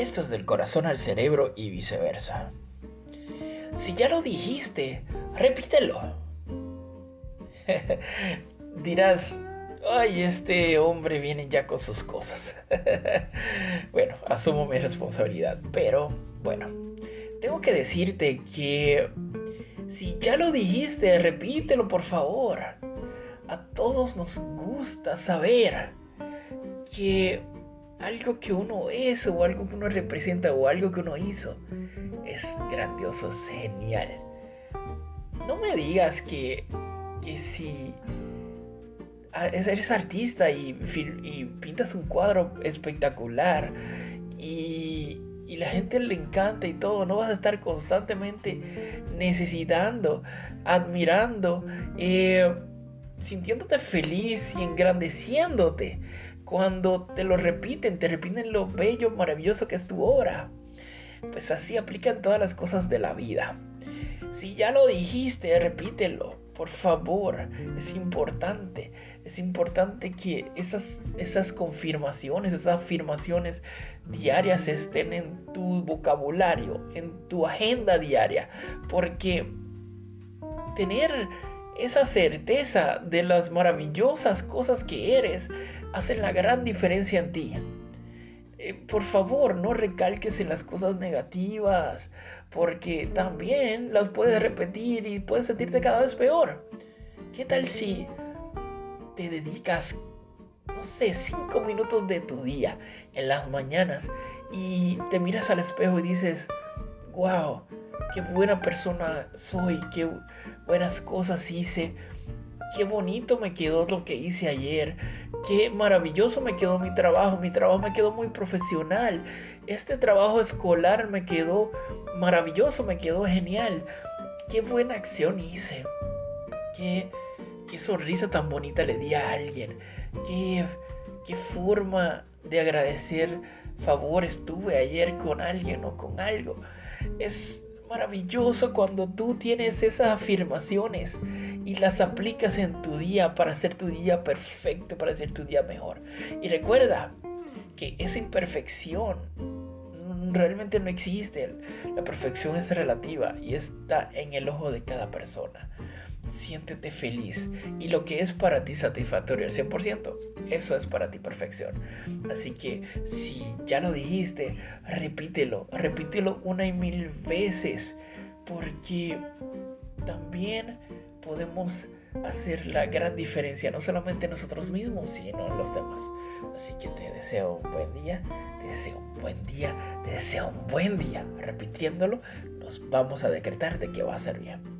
Esto es del corazón al cerebro y viceversa. Si ya lo dijiste, repítelo. Dirás, ay, este hombre viene ya con sus cosas. bueno, asumo mi responsabilidad, pero bueno, tengo que decirte que si ya lo dijiste, repítelo por favor. A todos nos gusta saber que algo que uno es o algo que uno representa o algo que uno hizo es grandioso, genial. No me digas que, que si eres artista y, y pintas un cuadro espectacular y, y la gente le encanta y todo, no vas a estar constantemente necesitando, admirando, eh, sintiéndote feliz y engrandeciéndote cuando te lo repiten, te repiten lo bello, maravilloso que es tu obra. Pues así aplican todas las cosas de la vida. Si ya lo dijiste, repítelo, por favor. Es importante. Es importante que esas, esas confirmaciones, esas afirmaciones diarias estén en tu vocabulario, en tu agenda diaria. Porque tener esa certeza de las maravillosas cosas que eres hacen la gran diferencia en ti. Eh, por favor, no recalques en las cosas negativas, porque también las puedes repetir y puedes sentirte cada vez peor. ¿Qué tal si te dedicas, no sé, cinco minutos de tu día en las mañanas y te miras al espejo y dices, wow, qué buena persona soy, qué buenas cosas hice, qué bonito me quedó lo que hice ayer, qué maravilloso me quedó mi trabajo, mi trabajo me quedó muy profesional, este trabajo escolar me quedó maravilloso, me quedó genial, qué buena acción hice, qué, qué sonrisa tan bonita le di a alguien, qué, qué forma de agradecer favores tuve ayer con alguien o con algo. Es maravilloso cuando tú tienes esas afirmaciones y las aplicas en tu día para hacer tu día perfecto, para hacer tu día mejor. Y recuerda que esa imperfección realmente no existe. La perfección es relativa y está en el ojo de cada persona. Siéntete feliz y lo que es para ti satisfactorio al 100%, eso es para ti perfección. Así que si ya lo dijiste, repítelo, repítelo una y mil veces, porque también podemos hacer la gran diferencia, no solamente nosotros mismos, sino los demás. Así que te deseo un buen día, te deseo un buen día, te deseo un buen día. Repitiéndolo, nos vamos a decretar de que va a ser bien.